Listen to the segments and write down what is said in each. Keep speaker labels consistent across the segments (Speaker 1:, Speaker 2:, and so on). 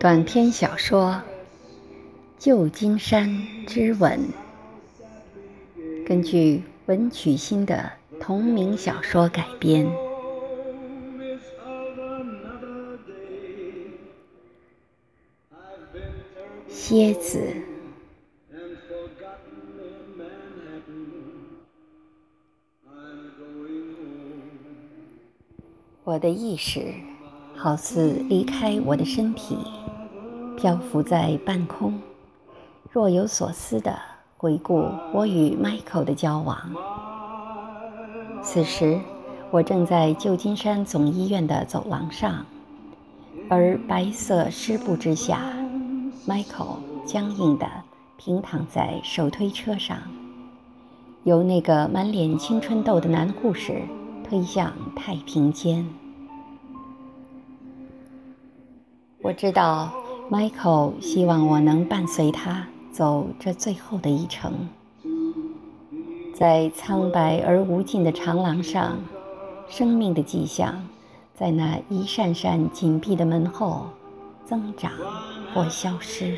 Speaker 1: 短篇小说《旧金山之吻》根据文曲星的同名小说改编。蝎子，我的意识好似离开我的身体。漂浮在半空，若有所思地回顾我与 Michael 的交往。此时，我正在旧金山总医院的走廊上，而白色湿布之下，Michael 僵硬地平躺在手推车上，由那个满脸青春痘的男护士推向太平间。我知道。Michael 希望我能伴随他走这最后的一程，在苍白而无尽的长廊上，生命的迹象在那一扇扇紧闭的门后增长或消失。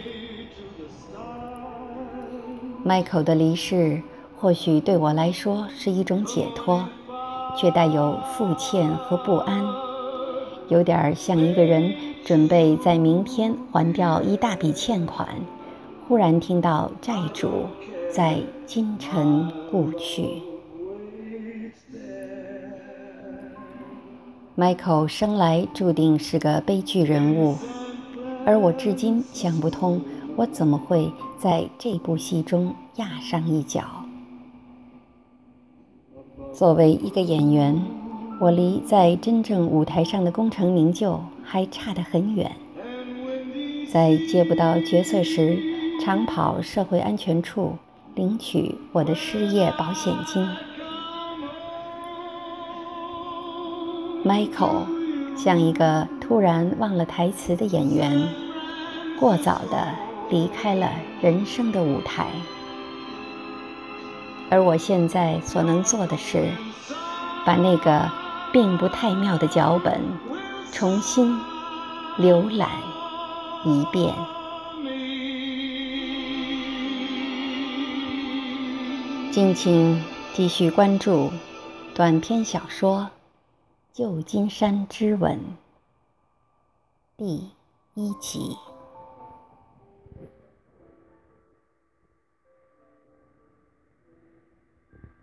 Speaker 1: Michael 的离世或许对我来说是一种解脱，却带有负欠和不安。有点像一个人准备在明天还掉一大笔欠款，忽然听到债主在今晨故去。Michael 生来注定是个悲剧人物，而我至今想不通，我怎么会在这部戏中压上一脚。作为一个演员。我离在真正舞台上的功成名就还差得很远。在接不到角色时，常跑社会安全处领取我的失业保险金。Michael 像一个突然忘了台词的演员，过早地离开了人生的舞台。而我现在所能做的是，把那个。并不太妙的脚本，重新浏览一遍。敬请继续关注短篇小说《旧金山之吻》第一集。